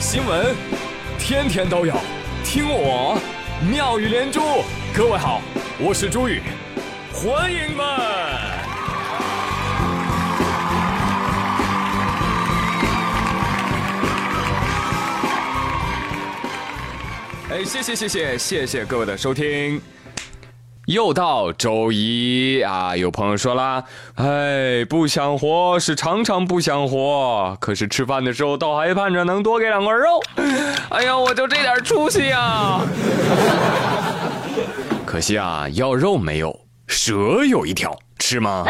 新闻，天天都有，听我妙语连珠。各位好，我是朱宇，欢迎们。哎，谢谢谢谢谢谢各位的收听。又到周一啊！有朋友说啦，哎，不想活是常常不想活，可是吃饭的时候倒还盼着能多给两块肉。哎呀，我就这点出息呀！可惜啊，要肉没有，蛇有一条，吃吗？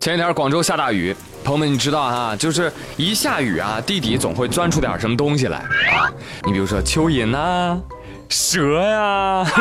前几天广州下大雨，朋友们你知道哈，就是一下雨啊，地底总会钻出点什么东西来啊。你比如说蚯蚓呐。蛇呀，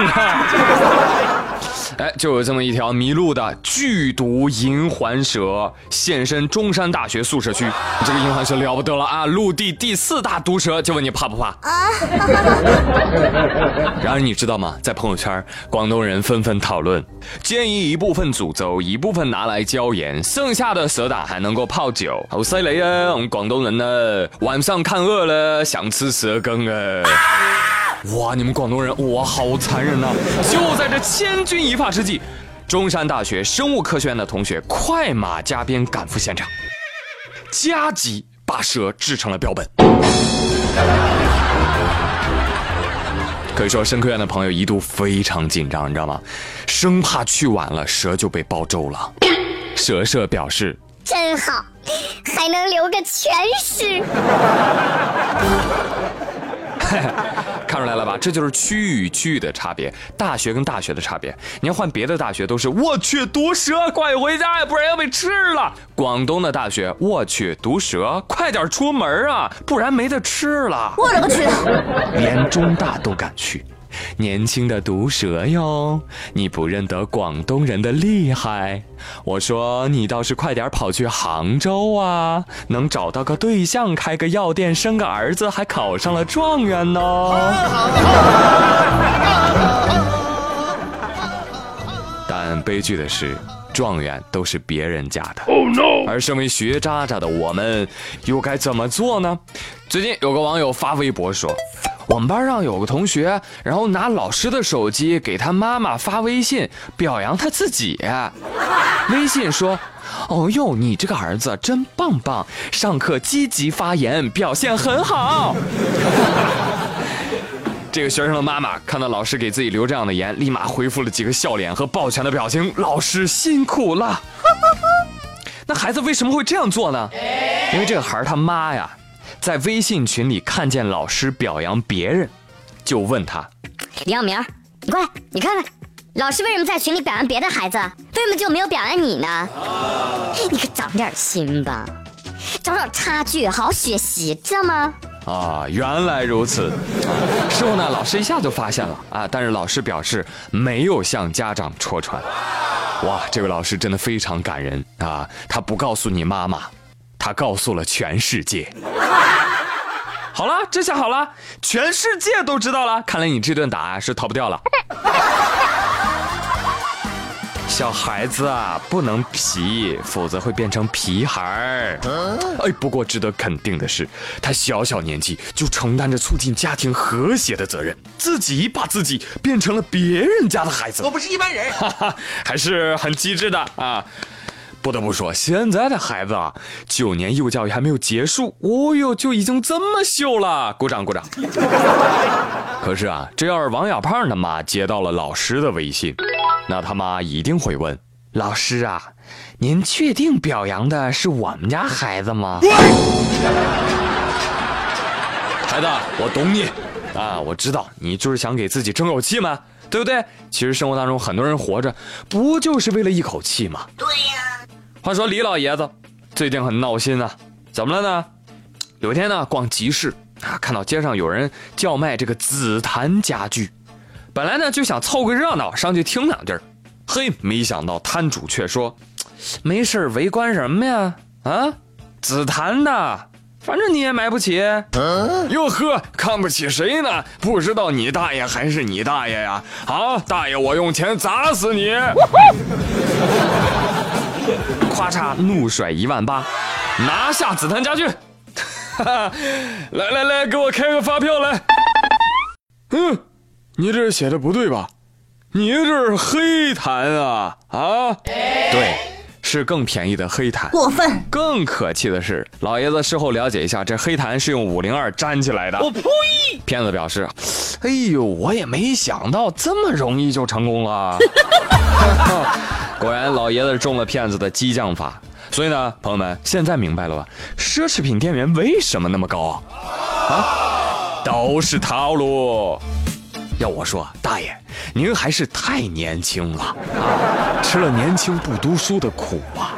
哎，就有这么一条迷路的剧毒银环蛇现身中山大学宿舍区。这个银环蛇了不得了啊，陆地第四大毒蛇。就问你怕不怕？啊！然而你知道吗？在朋友圈，广东人纷纷讨论，建议一部分煮粥，一部分拿来椒盐，剩下的蛇胆还能够泡酒。好犀利啊！我们广东人呢，晚上看饿了想吃蛇羹啊。哇！你们广东人哇，好残忍呐！就在这千钧一发之际，中山大学生物科学院的同学快马加鞭赶赴现场，加急把蛇制成了标本。可以说，生科院的朋友一度非常紧张，你知道吗？生怕去晚了蛇就被煲粥了。蛇社表示：真好，还能留个全尸。来了吧？这就是区域与区域的差别，大学跟大学的差别。你要换别的大学，都是我去毒蛇，快回家呀，不然要被吃了。广东的大学，我去毒蛇，快点出门啊，不然没得吃了。我勒个去！连中大都敢去。年轻的毒蛇哟，你不认得广东人的厉害？我说你倒是快点跑去杭州啊，能找到个对象，开个药店，生个儿子，还考上了状元呢。但悲剧的是，状元都是别人家的。而身为学渣渣的我们，又该怎么做呢？最近有个网友发微博说。我们班上有个同学，然后拿老师的手机给他妈妈发微信表扬他自己。微信说：“哦哟，你这个儿子真棒棒，上课积极发言，表现很好。” 这个学生的妈妈看到老师给自己留这样的言，立马回复了几个笑脸和抱拳的表情：“老师辛苦了。” 那孩子为什么会这样做呢？因为这个孩儿他妈呀。在微信群里看见老师表扬别人，就问他：“李耀明，你过来，你看看，老师为什么在群里表扬别的孩子，为什么就没有表扬你呢？你可长点心吧，找找差距，好好学习，知道吗？”啊，原来如此。事后呢，老师一下就发现了啊，但是老师表示没有向家长戳穿。哇，这位老师真的非常感人啊，他不告诉你妈妈。他告诉了全世界。好了，这下好了，全世界都知道了。看来你这顿打是逃不掉了。小孩子啊，不能皮，否则会变成皮孩儿。哎，不过值得肯定的是，他小小年纪就承担着促进家庭和谐的责任，自己把自己变成了别人家的孩子。我不是一般人，哈哈，还是很机智的啊。不得不说，现在的孩子啊，九年义务教育还没有结束，哦哟，就已经这么秀了，鼓掌鼓掌。可是啊，这要是王小胖他妈接到了老师的微信，那他妈一定会问老师啊，您确定表扬的是我们家孩子吗？孩子，我懂你啊，我知道你就是想给自己争口气嘛，对不对？其实生活当中很多人活着，不就是为了一口气吗？对呀。话说李老爷子最近很闹心啊，怎么了呢？有一天呢，逛集市啊，看到街上有人叫卖这个紫檀家具，本来呢就想凑个热闹上去听两句嘿，没想到摊主却说：“没事围观什么呀？啊，紫檀的，反正你也买不起。哟呵，看不起谁呢？不知道你大爷还是你大爷呀？好，大爷，我用钱砸死你！” 咔嚓，怒甩一万八，拿下紫檀家具。来来来，给我开个发票来。嗯，你这写的不对吧？你这是黑檀啊啊！对，是更便宜的黑檀。过分！更可气的是，老爷子事后了解一下，这黑檀是用五零二粘起来的。我呸！骗子表示：“哎呦，我也没想到这么容易就成功了。”果然，老爷子中了骗子的激将法。所以呢，朋友们，现在明白了吧？奢侈品店员为什么那么高啊？都是套路。要我说，大爷，您还是太年轻了啊，吃了年轻不读书的苦啊。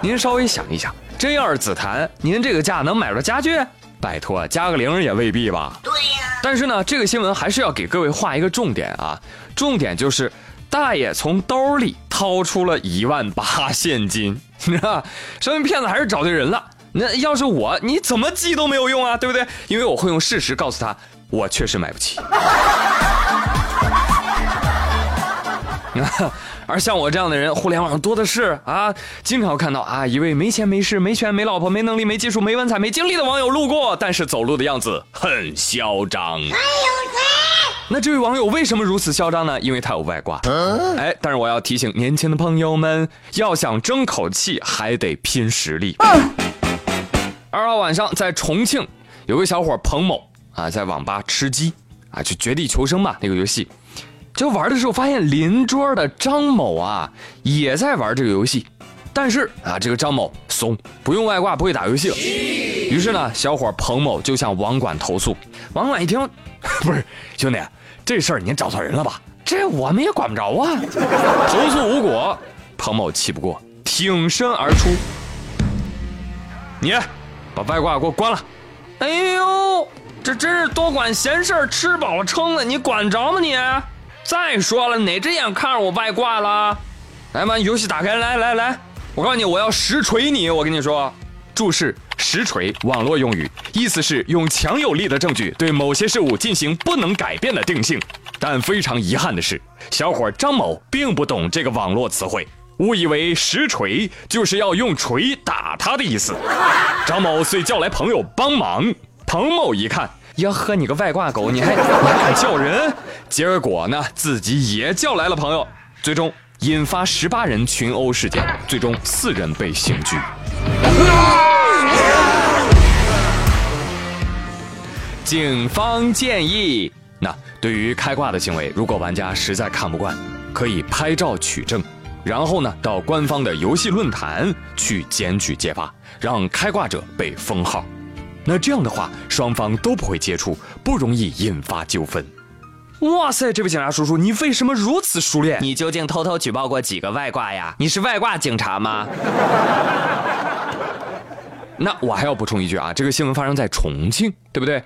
您稍微想一想，真要是紫檀，您这个价能买着家具？拜托，加个零也未必吧。对呀。但是呢，这个新闻还是要给各位画一个重点啊，重点就是大爷从兜里掏出了一万八现金，你知道说明骗子还是找对人了。那要是我，你怎么记都没有用啊，对不对？因为我会用事实告诉他，我确实买不起。而像我这样的人，互联网上多的是啊，经常看到啊，一位没钱没势没权没老婆没能力没技术没文采没经历的网友路过，但是走路的样子很嚣张。还有谁？那这位网友为什么如此嚣张呢？因为他有外挂。哎，但是我要提醒年轻的朋友们，要想争口气，还得拼实力。二号晚上，在重庆有个小伙彭某啊，在网吧吃鸡啊，就绝地求生嘛那个游戏，就玩的时候发现邻桌的张某啊也在玩这个游戏，但是啊这个张某怂，不用外挂，不会打游戏了。于是呢，小伙彭某就向网管投诉。网管一听，不是兄弟，这事儿您找错人了吧？这我们也管不着啊。投诉无果，彭某气不过，挺身而出，你。把外挂给我关了！哎呦，这真是多管闲事，吃饱了撑的，你管着吗你？再说了，哪只眼看着我外挂了？来，把游戏打开，来来来，我告诉你，我要实锤你！我跟你说，注释：实锤，网络用语，意思是用强有力的证据对某些事物进行不能改变的定性。但非常遗憾的是，小伙张某并不懂这个网络词汇。误以为实锤就是要用锤打他的意思，张某遂叫来朋友帮忙。彭某一看，呀呵，你个外挂狗，你还你还敢叫人？结果呢，自己也叫来了朋友，最终引发十八人群殴事件，最终四人被刑拘。警方建议，那对于开挂的行为，如果玩家实在看不惯，可以拍照取证。然后呢，到官方的游戏论坛去检举揭发，让开挂者被封号。那这样的话，双方都不会接触，不容易引发纠纷。哇塞，这位警察叔叔，你为什么如此熟练？你究竟偷偷举报过几个外挂呀？你是外挂警察吗？那我还要补充一句啊，这个新闻发生在重庆，对不对？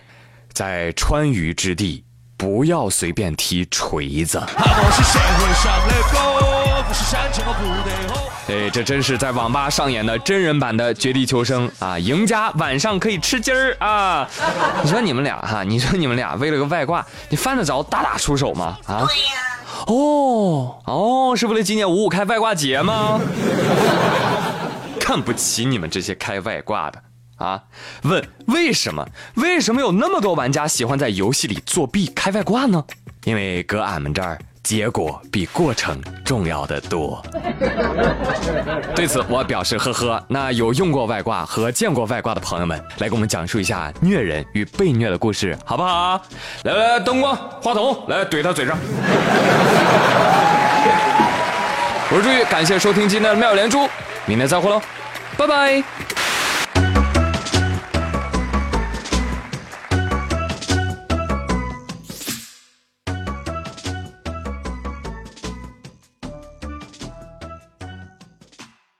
在川渝之地，不要随便提锤子。哎，这真是在网吧上演的真人版的绝地求生啊！赢家晚上可以吃鸡儿啊！你说你们俩哈，你说你们俩为了个外挂，你犯得着大打出手吗？啊？对呀。哦哦，是为了纪念五五开外挂节吗？看不起你们这些开外挂的啊！问为什么？为什么有那么多玩家喜欢在游戏里作弊开外挂呢？因为搁俺们这儿。结果比过程重要的多。对此，我表示呵呵。那有用过外挂和见过外挂的朋友们，来给我们讲述一下虐人与被虐的故事，好不好？来来来，灯光、话筒，来怼他嘴上。我是朱宇，感谢收听今天的妙连珠，明天再会喽，拜拜。